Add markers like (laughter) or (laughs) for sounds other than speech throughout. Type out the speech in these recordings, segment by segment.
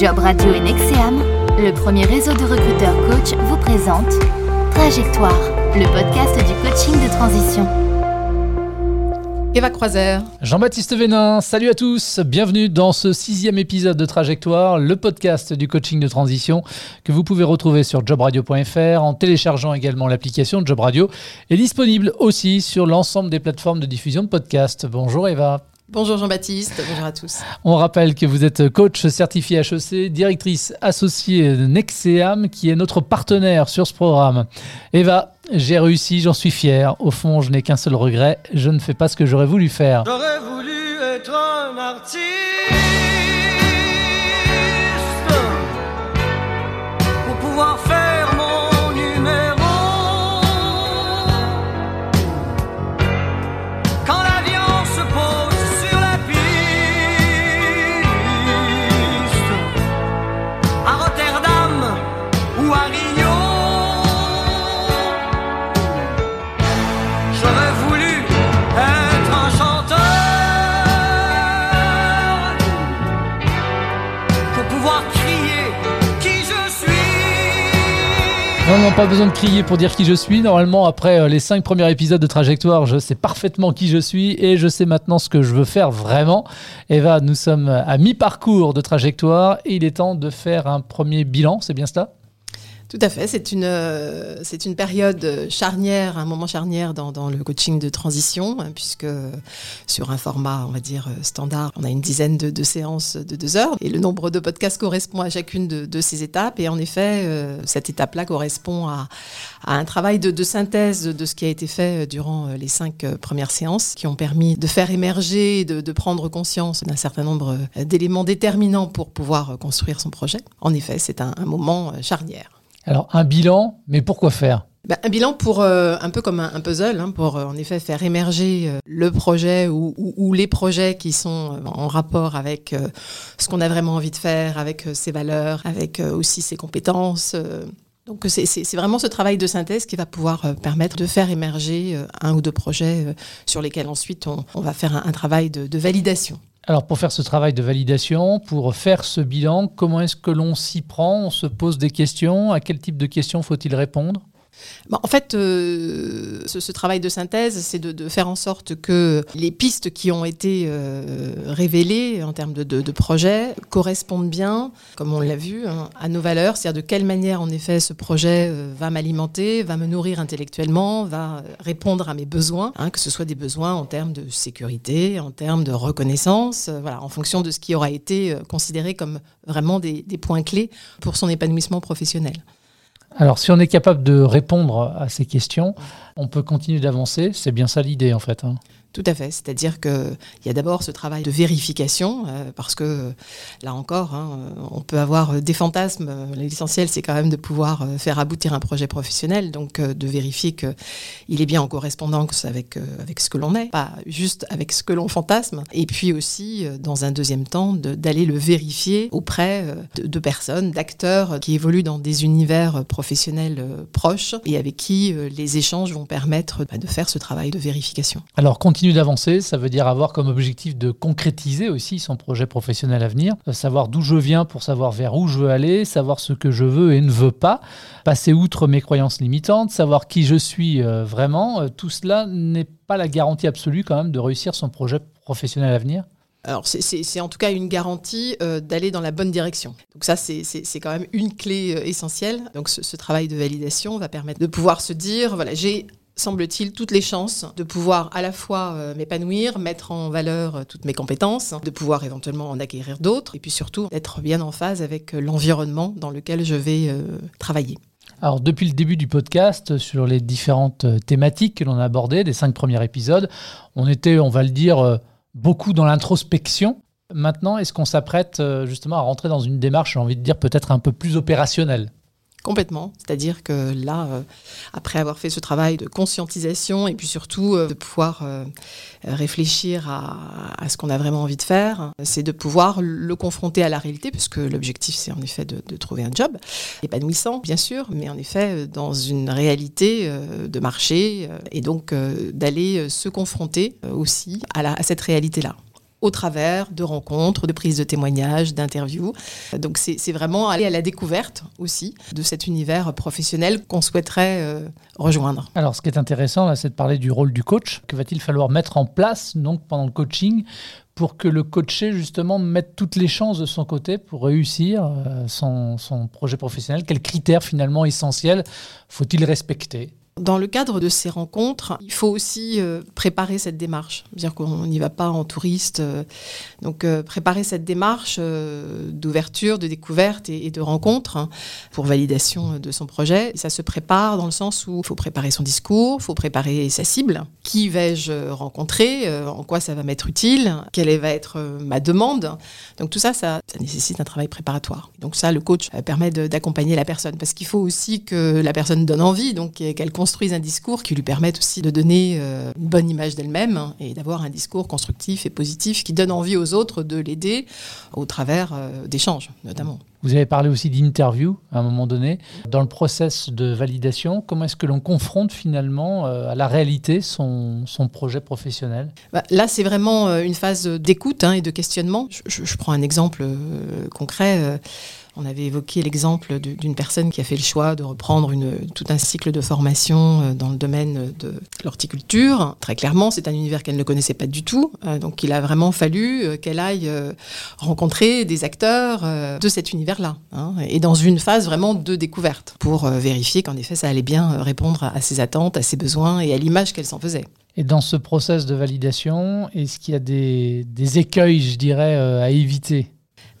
Job Radio et Nexeam, le premier réseau de recruteurs coach vous présente Trajectoire, le podcast du coaching de transition. Eva Croiser. Jean-Baptiste Vénin, salut à tous, bienvenue dans ce sixième épisode de Trajectoire, le podcast du coaching de transition que vous pouvez retrouver sur jobradio.fr en téléchargeant également l'application Job Radio et disponible aussi sur l'ensemble des plateformes de diffusion de podcasts. Bonjour Eva. Bonjour Jean-Baptiste, bonjour à tous. On rappelle que vous êtes coach certifié HEC, directrice associée de Nexeam, qui est notre partenaire sur ce programme. Eva, j'ai réussi, j'en suis fier. Au fond, je n'ai qu'un seul regret, je ne fais pas ce que j'aurais voulu faire. J'aurais voulu être un artiste Non, non, pas besoin de crier pour dire qui je suis. Normalement, après euh, les cinq premiers épisodes de Trajectoire, je sais parfaitement qui je suis et je sais maintenant ce que je veux faire vraiment. Eva, nous sommes à mi-parcours de Trajectoire et il est temps de faire un premier bilan, c'est bien cela? Tout à fait, c'est une, euh, c'est une période charnière, un moment charnière dans, dans le coaching de transition, hein, puisque sur un format, on va dire, euh, standard, on a une dizaine de, séances de deux heures, et le nombre de podcasts correspond à chacune de, de ces étapes, et en effet, euh, cette étape-là correspond à, à un travail de, de synthèse de ce qui a été fait durant les cinq euh, premières séances, qui ont permis de faire émerger, de, de prendre conscience d'un certain nombre euh, d'éléments déterminants pour pouvoir euh, construire son projet. En effet, c'est un, moment euh, charnière. Alors, un bilan, mais pourquoi faire? Bah, un bilan pour euh, un peu comme un, puzzle, hein, pour euh, en effet faire émerger euh, le projet ou, les projets qui sont en rapport avec ce qu'on a vraiment envie de faire, avec ses valeurs, avec aussi ses compétences. donc c'est- vraiment ce travail de synthèse qui va pouvoir permettre de faire émerger un ou deux projets sur lesquels ensuite on, va faire un, travail de validation. Alors, pour faire ce travail de validation, pour faire ce bilan, comment est-ce que l'on s'y prend? On se pose des questions. À quel type de questions faut-il répondre? En fait, euh, ce, travail de synthèse, c'est de, faire en sorte que les pistes qui ont été euh, révélées en termes de, de, de projets correspondent bien, comme on l'a vu, hein, à nos valeurs. C'est-à-dire de quelle manière, en effet, ce projet euh, va m'alimenter, va me nourrir intellectuellement, va répondre à mes besoins, hein, que ce soit des besoins en termes de sécurité, en termes de reconnaissance, en fonction de ce qui aura été considéré comme vraiment des points clés pour son épanouissement professionnel. Alors, si on est capable de répondre à ces questions, on peut continuer d'avancer. C'est bien ça l'idée, en fait. hein. Tout à fait. C'est-à-dire qu'il y a d'abord ce travail de vérification, euh, parce que là encore, hein, on peut avoir des fantasmes. L'essentiel, c'est quand même de pouvoir euh, faire aboutir un projet professionnel, donc euh, de vérifier qu'il est bien en correspondance avec, avec ce que l'on est, pas juste avec ce que l'on fantasme. Et puis aussi, dans un deuxième temps, d'aller le vérifier auprès de, de personnes, d'acteurs qui évoluent dans des univers professionnels proches et avec qui les échanges vont permettre bah, de faire ce travail de vérification. Alors, continuer d'avancer, ça veut dire avoir comme objectif de concrétiser aussi son projet professionnel à venir, euh, savoir d'où je viens pour savoir vers où je veux aller, savoir ce que je veux et ne veux pas, passer outre mes croyances limitantes, savoir qui je suis euh, vraiment. Euh, tout cela n'est pas la garantie absolue quand même de réussir son projet professionnel à venir. Alors, c'est- en tout cas une garantie euh, d'aller dans la bonne direction. Donc ça, c'est- quand même une clé euh, essentielle. Donc ce, ce travail de validation va permettre de pouvoir se dire, voilà, j'ai semble-t-il, toutes les chances de pouvoir à la fois euh, m'épanouir, mettre en valeur euh, toutes mes compétences, de pouvoir éventuellement en acquérir d'autres, et puis surtout d'être bien en phase avec euh, l'environnement dans lequel je vais travailler. Alors, depuis le début du podcast, sur les différentes thématiques que l'on a abordées, des cinq premiers épisodes, on était, on va le dire, beaucoup dans l'introspection. Maintenant, est-ce qu'on s'apprête justement à rentrer dans une démarche, j'ai envie de dire, peut-être un peu plus opérationnelle? Complètement. C'est-à-dire que là, euh, après avoir fait ce travail de conscientisation et puis surtout euh, de pouvoir euh, réfléchir à, ce qu'on a vraiment envie de faire, c'est de pouvoir le confronter à la réalité, puisque l'objectif, c'est en effet de, trouver un job épanouissant, bien sûr, mais en effet dans une réalité de marché et donc d'aller se confronter aussi à cette réalité-là. Au travers de rencontres, de prises de témoignages, d'interviews. Donc c'est vraiment aller à la découverte aussi de cet univers professionnel qu'on souhaiterait euh, rejoindre. Alors ce qui est intéressant c'est de parler du rôle du coach. Que va-t-il falloir mettre en place donc pendant le coaching pour que le coaché justement mette toutes les chances de son côté pour réussir euh, son projet professionnel? Quels critères finalement essentiels faut-il respecter? Dans le cadre de ces rencontres, il faut aussi euh, préparer cette démarche. C'est-à-dire qu'on n'y va pas en touriste. euh, donc euh, préparer cette démarche d'ouverture, de découverte et, de rencontre hein, pour validation de son projet. Et ça se prépare dans le sens où il faut préparer son discours, il faut préparer sa cible. Qui vais-je rencontrer En quoi ça va m'être utile Quelle va être ma demande Donc tout ça, ça, ça nécessite un travail préparatoire. Donc ça, le coach permet d'accompagner la personne parce qu'il faut aussi que la personne donne envie, donc qu'elle construise un discours qui lui permette aussi de donner euh, une bonne image d'elle-même hein, et d'avoir un discours constructif et positif qui donne envie aux autres de l'aider au travers euh, d'échanges, notamment. Vous avez parlé aussi d'interview à un moment donné. Dans le process de validation, comment est-ce que l'on confronte finalement euh, à la réalité son, son projet professionnel? Bah, là, c'est vraiment une phase d'écoute hein, et de questionnement. Je, je- je prends un exemple concret. On avait évoqué l'exemple du- d'une personne qui a fait le choix de reprendre tout un cycle de formation euh, dans le domaine de l'horticulture. Très clairement, c'est un univers qu'elle ne connaissait pas du tout. Euh, donc, il a vraiment fallu euh, qu'elle aille rencontrer des acteurs de cet univers-là. hein, et dans une phase vraiment de découverte pour vérifier qu'en effet, ça allait bien répondre à, ses attentes, à ses besoins et à l'image qu'elle s'en faisait. Et dans ce process de validation, est-ce qu'il y a des, écueils, je dirais, à éviter?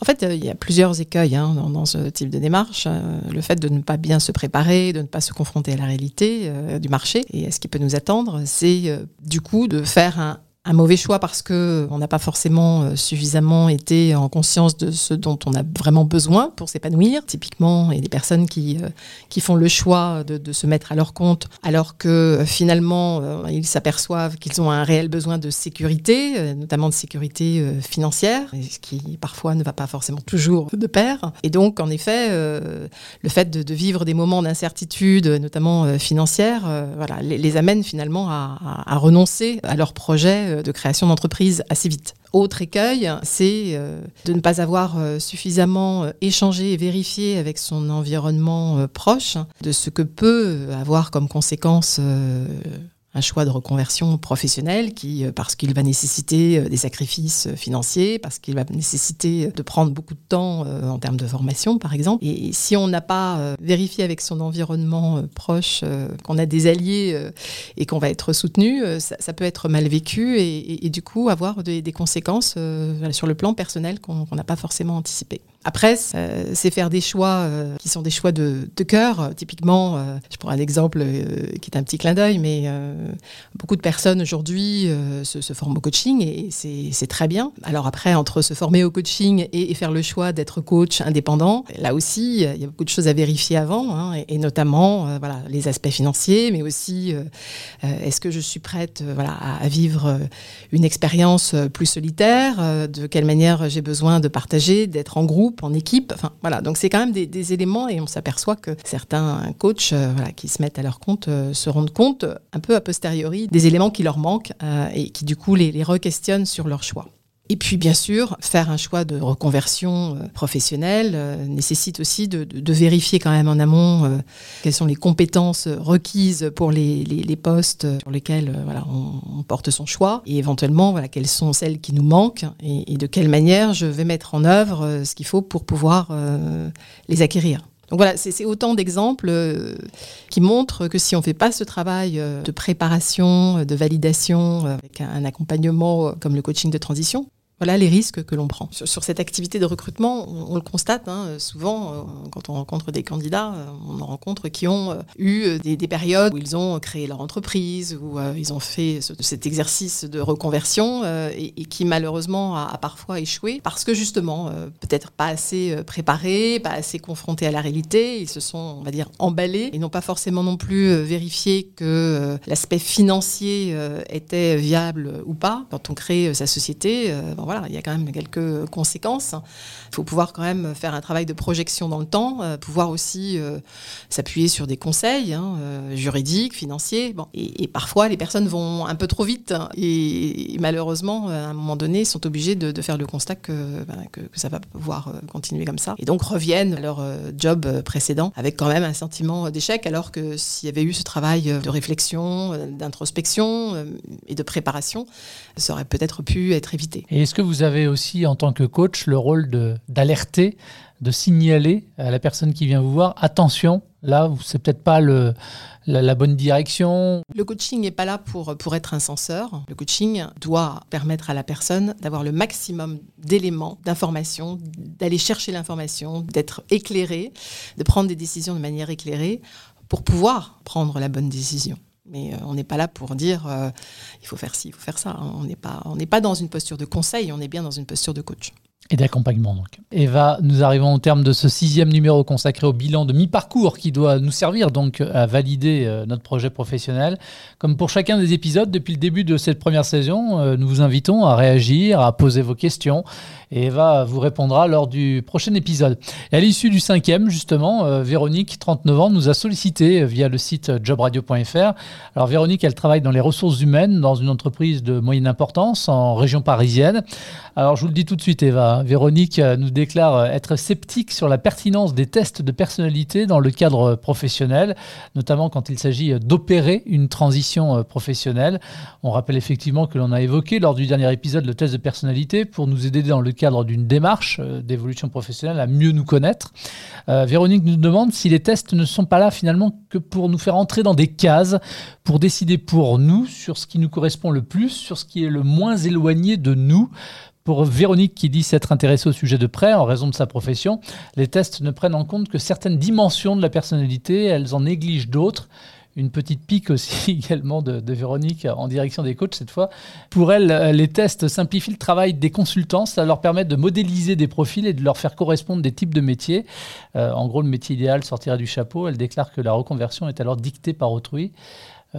En fait, euh, il y a plusieurs écueils hein, dans, ce type de démarche. Euh, le fait de ne pas bien se préparer, de ne pas se confronter à la réalité euh, du marché et à ce qui peut nous attendre, c'est du coup de faire un, un mauvais choix parce que on n'a pas forcément euh, suffisamment été en conscience de ce dont on a vraiment besoin pour s'épanouir. Typiquement, il y a des personnes qui, euh, qui font le choix de, de se mettre à leur compte alors que euh, finalement ils s'aperçoivent qu'ils ont un réel besoin de sécurité, notamment de sécurité financière, ce qui parfois ne va pas forcément toujours de pair. Et donc, en effet, le fait de, de vivre des moments d'incertitude, notamment financière, voilà, les, les amène finalement à, à- à renoncer à leur projet de création d'entreprise assez vite. Autre écueil, c'est euh, de ne pas avoir euh, suffisamment euh, échangé et vérifié avec son environnement proche de ce que peut avoir comme conséquence un choix de reconversion professionnelle qui, euh, parce qu'il va nécessiter euh, des sacrifices euh, financiers, parce qu'il va nécessiter de prendre beaucoup de temps en termes de formation, par exemple. Et, si on n'a pas vérifié avec son environnement proche qu'on a des alliés et qu'on va être soutenu, ça, peut être mal vécu et, du coup avoir des, conséquences sur le plan personnel qu'on n'a pas forcément anticipé. Après, euh, c'est faire des choix euh, qui sont des choix de, cœur. Euh, Typiquement, je prends un exemple qui est un petit clin d'œil, mais beaucoup de personnes aujourd'hui se, forment au coaching et c'est très bien. Alors après, entre se former au coaching et, faire le choix d'être coach indépendant, là aussi, il y a beaucoup de choses à vérifier avant, hein, et, et notamment voilà, les aspects financiers, mais aussi est-ce que je suis prête voilà, à, vivre une expérience plus solitaire, de quelle manière j'ai besoin de partager, d'être en groupe, en équipe. Enfin, voilà. Donc c'est quand même des, éléments et on s'aperçoit que certains coachs euh, qui se mettent à leur compte euh, se rendent compte un peu a posteriori des éléments qui leur manquent euh, et qui du coup les, les re-questionnent sur leur choix. Et puis, bien sûr, faire un choix de reconversion euh, professionnelle euh, nécessite aussi de, vérifier quand même en amont euh, quelles sont les compétences requises pour les, postes sur lesquels on, porte son choix et éventuellement voilà, quelles sont celles qui nous manquent et, de quelle manière je vais mettre en œuvre ce qu'il faut pour pouvoir les acquérir. Donc voilà, c'est autant d'exemples qui montrent que si on ne fait pas ce travail de préparation, de validation, avec un, accompagnement comme le coaching de transition, voilà les risques que l'on prend. Sur, cette activité de recrutement, on, le constate hein, souvent euh, quand on rencontre des candidats, euh, on en rencontre qui ont euh, eu euh, des, des périodes où ils ont créé leur entreprise, où euh, ils ont fait ce- cet exercice de reconversion euh, et, qui malheureusement a, parfois échoué parce que justement, euh, peut-être pas assez euh, préparés, pas assez confrontés à la réalité, ils se sont, on va dire, emballés et n'ont pas forcément non plus euh, vérifié que euh, l'aspect financier euh, était viable ou pas. Quand on crée euh, sa société, euh, voilà, il y a quand même quelques conséquences. Il faut pouvoir quand même faire un travail de projection dans le temps, euh, pouvoir aussi euh, s'appuyer sur des conseils hein, euh, juridiques, financiers. Bon. Et, parfois, les personnes vont un peu trop vite hein, et, malheureusement, à un moment donné, sont obligées de, faire le constat que, ben, que, que ça va pouvoir continuer comme ça. Et donc reviennent à leur job précédent avec quand même un sentiment d'échec, alors que s'il y avait eu ce travail de réflexion, d'introspection et de préparation, ça aurait peut-être pu être évité. Que vous avez aussi, en tant que coach, le rôle d'alerter, de, signaler à la personne qui vient vous voir, attention, là, c'est peut-être pas le, la, bonne direction. Le coaching n'est pas là pour, pour être un censeur. Le coaching doit permettre à la personne d'avoir le maximum d'éléments, d'informations, d'aller chercher l'information, d'être éclairé, de prendre des décisions de manière éclairée pour pouvoir prendre la bonne décision. Mais euh, on n'est pas là pour dire euh, il faut faire ci, il faut faire ça. Pas, on n'est pas dans une posture de conseil, on est bien dans une posture de coach. Et d'accompagnement donc. Eva, nous arrivons au terme de ce sixième numéro consacré au bilan de mi-parcours qui doit nous servir donc à valider euh, notre projet professionnel. Comme pour chacun des épisodes, depuis le début de cette première saison, euh, nous vous invitons à réagir, à poser vos questions et Eva vous répondra lors du prochain épisode. Et à l'issue du cinquième, justement, euh, Véronique, 39 ans, nous a sollicité via le site jobradio.fr. Alors Véronique, elle travaille dans les ressources humaines dans une entreprise de moyenne importance en région parisienne. Alors je vous le dis tout de suite, Eva, Véronique euh, nous déclare euh, être sceptique sur la pertinence des tests de personnalité dans le cadre euh, professionnel, notamment quand il s'agit d'opérer une transition professionnelle. On rappelle effectivement que l'on a évoqué lors du dernier épisode le test de personnalité pour nous aider dans le cadre d'une démarche d'évolution professionnelle à mieux nous connaître. Véronique nous demande si les tests ne sont pas là finalement que pour nous faire entrer dans des cases, pour décider pour nous sur ce qui nous correspond le plus, sur ce qui est le moins éloigné de nous. Pour Véronique qui dit s'être intéressée au sujet de près en raison de sa profession, les tests ne prennent en compte que certaines dimensions de la personnalité, elles en négligent d'autres. Une petite pique aussi (laughs) également de, Véronique en direction des coachs cette fois. Pour elle, les tests simplifient le travail des consultants, ça leur permet de modéliser des profils et de leur faire correspondre des types de métiers. Euh, en gros, le métier idéal sortira du chapeau. Elle déclare que la reconversion est alors dictée par autrui.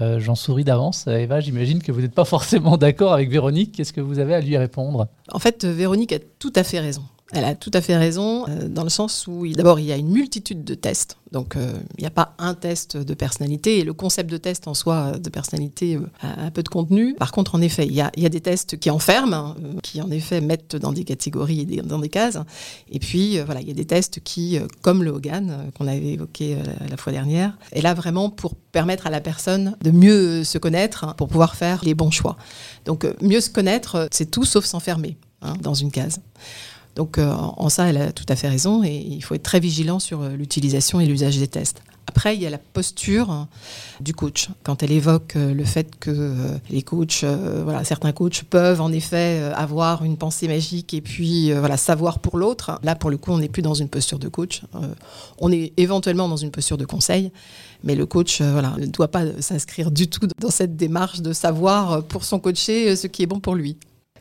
Euh, J'en souris d'avance. Eva, j'imagine que vous n'êtes pas forcément d'accord avec Véronique. Qu'est-ce que vous avez à lui répondre? En fait, Véronique a tout à fait raison. Elle a tout à fait raison euh, dans le sens où, d'abord, il y a une multitude de tests. Donc, euh, il n'y a pas un test de personnalité. Et le concept de test en soi, euh, de personnalité, a un peu de contenu. Par contre, en effet, il y a, des tests qui enferment, hein, qui en effet mettent dans des catégories et dans des cases. Et puis, voilà, il y a des tests qui, comme le Hogan, qu'on avait évoqué la, fois dernière, est là vraiment pour permettre à la personne de mieux se connaître, hein, pour pouvoir faire les bons choix. Donc, mieux se connaître, c'est tout sauf s'enfermer hein, dans une case. Donc euh, en ça, elle a tout à fait raison et il faut être très vigilant sur euh, l'utilisation et l'usage des tests. Après, il y a la posture hein, du coach. Quand elle évoque euh, le fait que les coachs, voilà, certains coachs peuvent en effet avoir une pensée magique et puis voilà, savoir pour l'autre. Là, pour le coup, on n'est plus dans une posture de coach. On est éventuellement dans une posture de conseil, mais le coach voilà, ne doit pas s'inscrire du tout dans cette démarche de savoir pour son coaché ce qui est bon pour lui.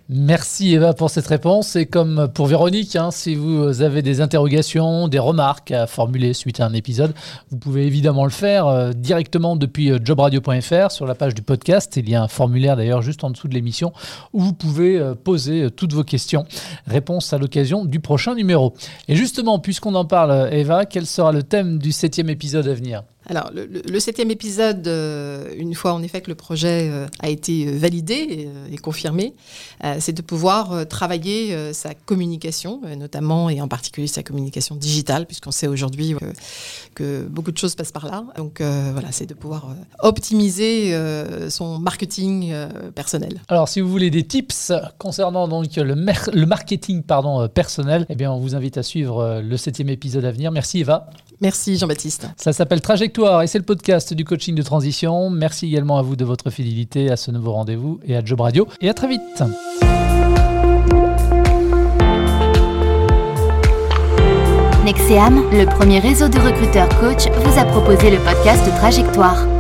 Merci Eva pour cette réponse. Et comme pour Véronique, hein, si vous avez des interrogations, des remarques à formuler suite à un épisode, vous pouvez évidemment le faire euh, directement depuis euh, jobradio.fr sur la page du podcast. Il y a un formulaire d'ailleurs juste en dessous de l'émission où vous pouvez euh, poser toutes vos questions. Réponse à l'occasion du prochain numéro. Et justement, puisqu'on en parle, Eva, quel sera le thème du septième épisode à venir? Alors, le, le- le septième épisode, euh, une fois en effet que le projet euh, a été euh, validé et, et confirmé, euh, c'est de pouvoir travailler sa communication, notamment et en particulier sa communication digitale, puisqu'on sait aujourd'hui que beaucoup de choses passent par là. Donc voilà, c'est de pouvoir optimiser son marketing personnel. Alors, si vous voulez des tips concernant donc le, mer- le marketing pardon, personnel, eh bien, on vous invite à suivre le septième épisode à venir. Merci Eva. Merci Jean-Baptiste. Ça s'appelle Et c'est le podcast du coaching de transition. Merci également à vous de votre fidélité à ce nouveau rendez-vous et à Job Radio. Et à très vite. Nexeam, le premier réseau de recruteurs coach, vous a proposé le podcast Trajectoire.